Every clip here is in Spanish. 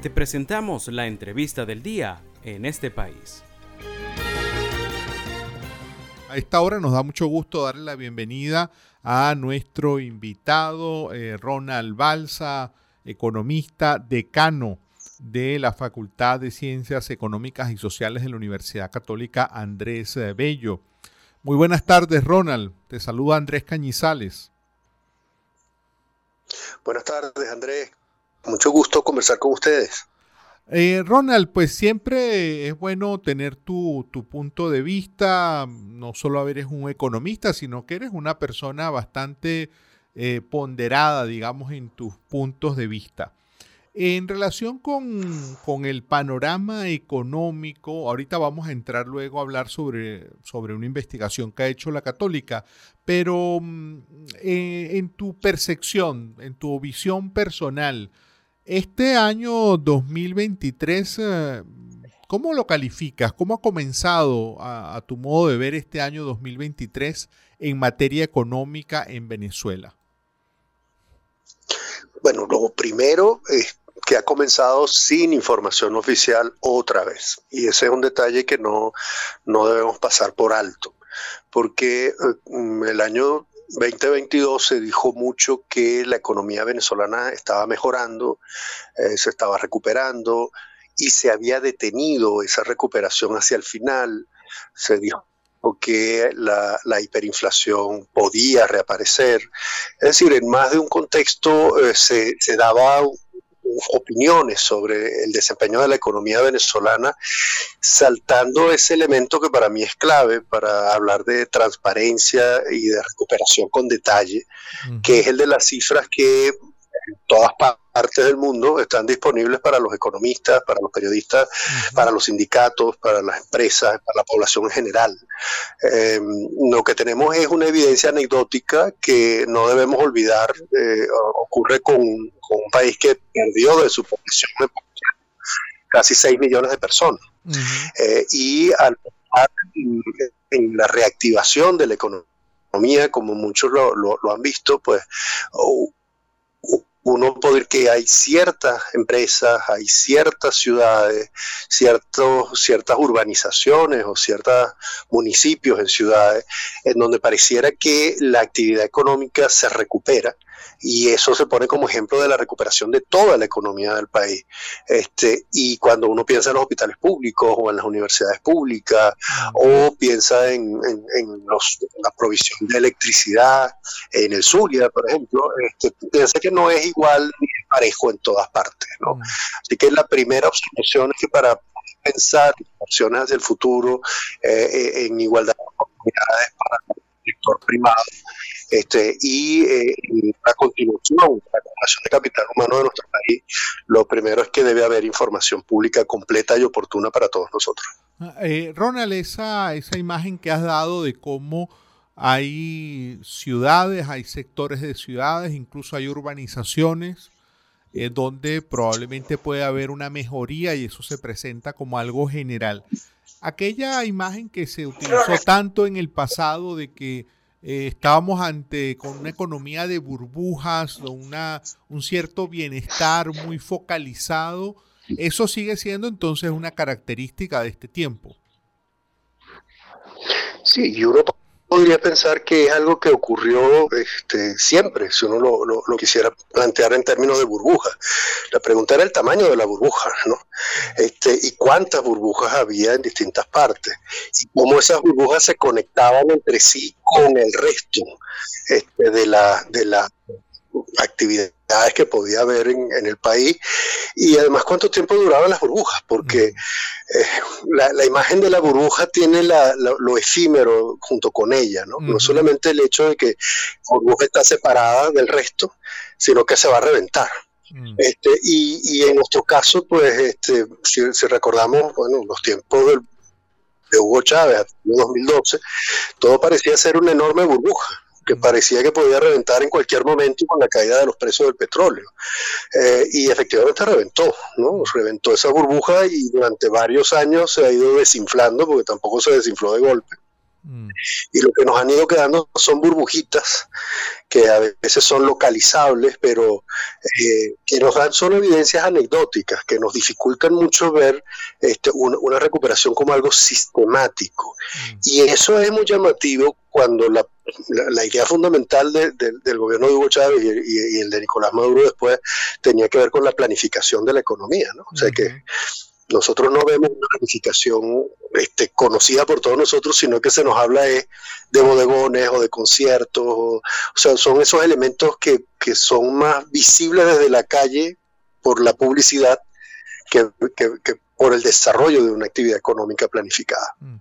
Te presentamos la entrevista del día en este país. A esta hora nos da mucho gusto darle la bienvenida a nuestro invitado, eh, Ronald Balsa, economista, decano de la Facultad de Ciencias Económicas y Sociales de la Universidad Católica Andrés eh, Bello. Muy buenas tardes, Ronald. Te saluda Andrés Cañizales. Buenas tardes, Andrés. Mucho gusto conversar con ustedes. Eh, Ronald, pues siempre es bueno tener tu, punto de vista, no solo eres un economista, sino que eres una persona bastante eh, ponderada, digamos, en tus puntos de vista. En relación con, el panorama económico, ahorita vamos a entrar luego a hablar sobre, sobre una investigación que ha hecho la católica, pero mm, eh, en tu percepción, en tu visión personal, este año 2023, eh, ¿cómo lo calificas? ¿Cómo ha comenzado a, tu modo de ver este año 2023 en materia económica en Venezuela? Bueno, lo primero es que ha comenzado sin información oficial otra vez. Y ese es un detalle que no, no debemos pasar por alto, porque eh, el año 2022 se dijo mucho que la economía venezolana estaba mejorando, eh, se estaba recuperando y se había detenido esa recuperación hacia el final. Se dijo que la, hiperinflación podía reaparecer. Es decir, en más de un contexto eh, se, se, daba opiniones sobre el desempeño de la economía venezolana, saltando ese elemento que para mí es clave para hablar de transparencia y de recuperación con detalle, que es el de las cifras que todas partes del mundo están disponibles para los economistas, para los periodistas, para los sindicatos, para las empresas, para la población en general. Em, lo que tenemos es una evidencia anecdótica que no debemos olvidar. Eh, ocurre con, un país que perdió de su población casi 6 millones de personas. Eh, y al en la reactivación de la economía, como muchos lo, lo han visto, pues uno poder que hay ciertas empresas, hay ciertas ciudades, ciertos, ciertas urbanizaciones o ciertos municipios en ciudades en donde pareciera que la actividad económica se recupera y eso se pone como ejemplo de la recuperación de toda la economía del país. Este, y cuando uno piensa en los hospitales públicos o en las universidades públicas o piensa en, la provisión de electricidad en el Zulia, por ejemplo, este, piensa que no es igual ni parejo en todas partes. ¿no? Así que la primera observación es que para pensar opciones hacia el futuro eh, eh, en igualdad de oportunidades para el sector privado, este, y eh, la continuación de la acumulación de capital humano de nuestro país, lo primero es que debe haber información pública completa y oportuna para todos nosotros. Ah, eh, Ronald, esa, esa imagen que has dado de cómo hay ciudades, hay sectores de ciudades, incluso hay urbanizaciones eh, donde probablemente puede haber una mejoría y eso se presenta como algo general. Aquella imagen que se utilizó tanto en el pasado de que eh, estábamos ante con una economía de burbujas, una, un cierto bienestar muy focalizado. Eso sigue siendo entonces una característica de este tiempo. Sí, uno podría pensar que es algo que ocurrió este, siempre, si uno lo, lo, quisiera plantear en términos de burbuja. La pregunta era el tamaño de la burbuja, ¿no? Este, y cuántas burbujas había en distintas partes, y cómo esas burbujas se conectaban entre sí con el resto este, de, la, de la actividades que podía haber en, el país y además cuánto tiempo duraban las burbujas, porque eh, la, imagen de la burbuja tiene lo efímero junto con ella, ¿no? No solamente el hecho de que la burbuja está separada del resto, sino que se va a reventar. Este, y, en nuestro caso, pues, este, si, recordamos, bueno, los tiempos de Hugo Chávez, 2012, todo parecía ser una enorme burbuja que parecía que podía reventar en cualquier momento con la caída de los precios del petróleo. Eh, y efectivamente reventó, ¿no? Reventó esa burbuja y durante varios años se ha ido desinflando porque tampoco se desinfló de golpe. Mm. Y lo que nos han ido quedando son burbujitas que a veces son localizables, pero eh, que nos dan son evidencias anecdóticas, que nos dificultan mucho ver este, una, recuperación como algo sistemático. Mm. Y eso es muy llamativo cuando la, idea fundamental del gobierno de Hugo Chávez y, el de Nicolás Maduro después tenía que ver con la planificación de la economía, ¿no? O sea que nosotros no vemos una planificación este, conocida por todos nosotros, sino que se nos habla de, bodegones o de conciertos, o, sea, son esos elementos que, son más visibles desde la calle por la publicidad que, por el desarrollo de una actividad económica planificada. Mm.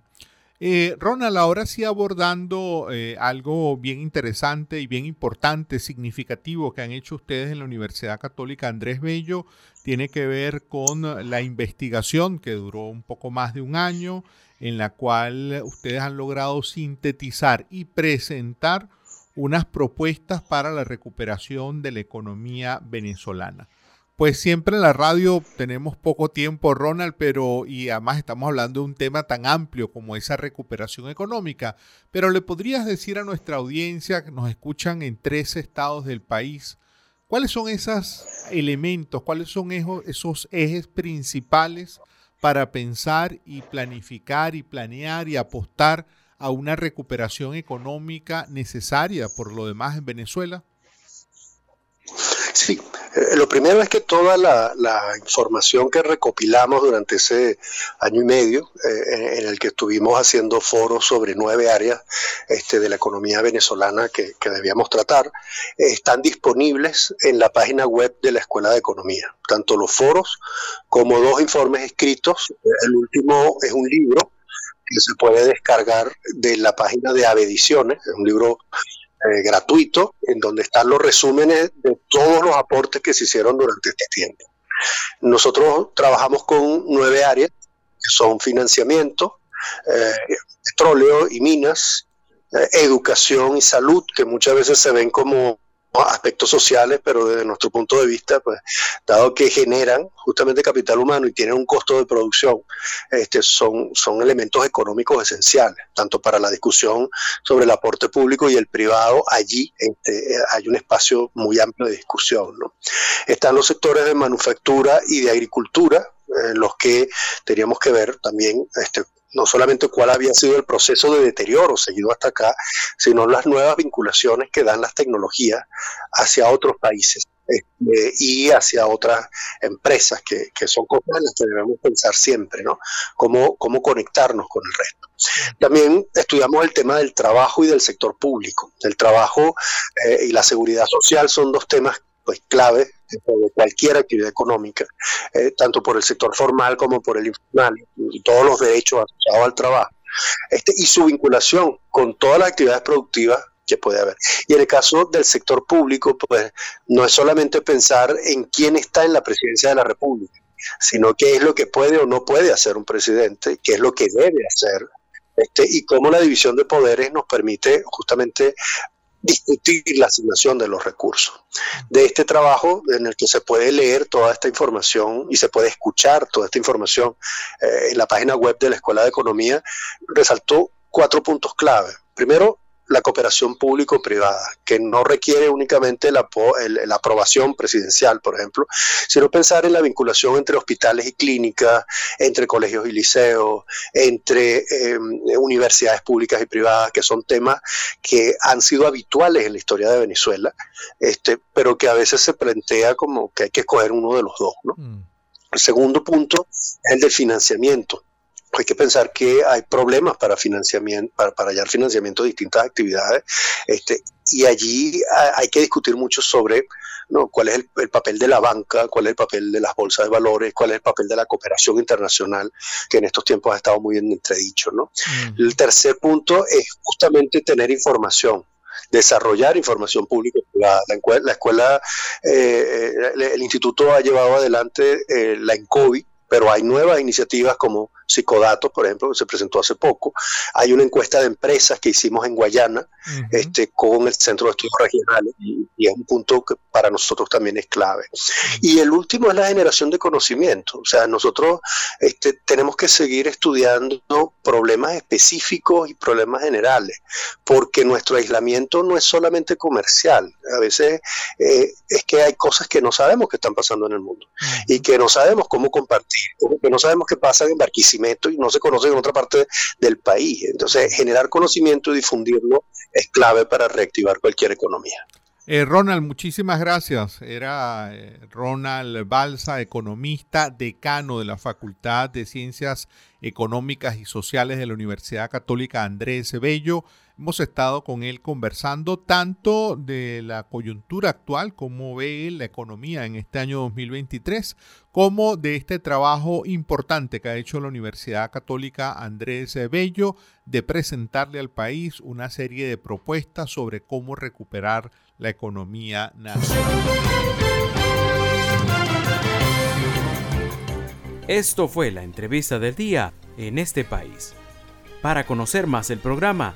Eh, Ronald, ahora sí abordando eh, algo bien interesante y bien importante, significativo que han hecho ustedes en la Universidad Católica Andrés Bello, tiene que ver con la investigación que duró un poco más de un año, en la cual ustedes han logrado sintetizar y presentar unas propuestas para la recuperación de la economía venezolana pues siempre en la radio tenemos poco tiempo, Ronald, pero y además estamos hablando de un tema tan amplio como esa recuperación económica. Pero le podrías decir a nuestra audiencia que nos escuchan en tres estados del país, ¿cuáles son esos elementos, cuáles son esos ejes principales para pensar y planificar y planear y apostar a una recuperación económica necesaria por lo demás en Venezuela? Sí, eh, lo primero es que toda la, información que recopilamos durante ese año y medio, eh, en, el que estuvimos haciendo foros sobre nueve áreas este, de la economía venezolana que, debíamos tratar, están disponibles en la página web de la Escuela de Economía, tanto los foros como dos informes escritos. El último es un libro que se puede descargar de la página de Avediciones, es un libro eh, gratuito, en donde están los resúmenes de todos los aportes que se hicieron durante este tiempo. Nosotros trabajamos con nueve áreas, que son financiamiento, eh, petróleo y minas, eh, educación y salud, que muchas veces se ven como aspectos sociales, pero desde nuestro punto de vista, pues, dado que generan justamente capital humano y tienen un costo de producción, este, son, elementos económicos esenciales, tanto para la discusión sobre el aporte público y el privado, allí este, hay un espacio muy amplio de discusión. Están los sectores de manufactura y de agricultura, en los que teníamos que ver también este, no solamente cuál había sido el proceso de deterioro seguido hasta acá, sino las nuevas vinculaciones que dan las tecnologías hacia otros países este, y hacia otras empresas, que, son cosas en las que debemos pensar siempre, ¿no? Cómo, cómo conectarnos con el resto. También estudiamos el tema del trabajo y del sector público. El trabajo eh, y la seguridad social son dos temas pues clave de cualquier actividad económica, eh, tanto por el sector formal como por el informal, y todos los derechos asociados al trabajo, este, y su vinculación con todas las actividades productivas que puede haber. Y en el caso del sector público, pues no es solamente pensar en quién está en la presidencia de la República, sino qué es lo que puede o no puede hacer un presidente, qué es lo que debe hacer, este, y cómo la división de poderes nos permite justamente discutir la asignación de los recursos. De este trabajo en el que se puede leer toda esta información y se puede escuchar toda esta información eh, en la página web de la Escuela de Economía, resaltó cuatro puntos clave. Primero, la cooperación público-privada, que no requiere únicamente la, aprobación presidencial, por ejemplo, sino pensar en la vinculación entre hospitales y clínicas, entre colegios y liceos, entre em, universidades públicas y privadas, que son temas que han sido habituales en la historia de Venezuela, este, pero que a veces se plantea como que hay que escoger uno de los dos. Mm. El segundo punto es el del financiamiento hay que pensar que hay problemas para financiamiento, para, para hallar financiamiento de distintas actividades, este, y allí hay que discutir mucho sobre ¿no? cuál es el, papel de la banca, cuál es el papel de las bolsas de valores, cuál es el papel de la cooperación internacional, que en estos tiempos ha estado muy en entredicho. ¿no? Mm. El tercer punto es justamente tener información desarrollar información pública y privada. La, escuela, eh, eh, el, instituto ha llevado adelante eh, la ENCOVI, pero hay nuevas iniciativas como Psicodatos, por ejemplo, que se presentó hace poco. Hay una encuesta de empresas que hicimos en Guayana este, con el Centro de Estudios Regionales y, es un punto para nosotros también es clave. Y el último es la generación de conocimiento. O sea, nosotros este, tenemos que seguir estudiando problemas específicos y problemas generales, porque nuestro aislamiento no es solamente comercial. A veces eh, es que hay cosas que no sabemos que están pasando en el mundo y que no sabemos cómo compartir, que no sabemos qué pasa en Barquisimeto y no se conoce en otra parte del país. Entonces, generar conocimiento y difundirlo es clave para reactivar cualquier economía. Eh, Ronald, muchísimas gracias. Era eh, Ronald Balsa, economista, decano de la Facultad de Ciencias Económicas y Sociales de la Universidad Católica Andrés Bello. Hemos estado con él conversando tanto de la coyuntura actual, cómo ve la economía en este año 2023, como de este trabajo importante que ha hecho la Universidad Católica Andrés Bello de presentarle al país una serie de propuestas sobre cómo recuperar la economía nacional. Esto fue la entrevista del día en este país. Para conocer más el programa,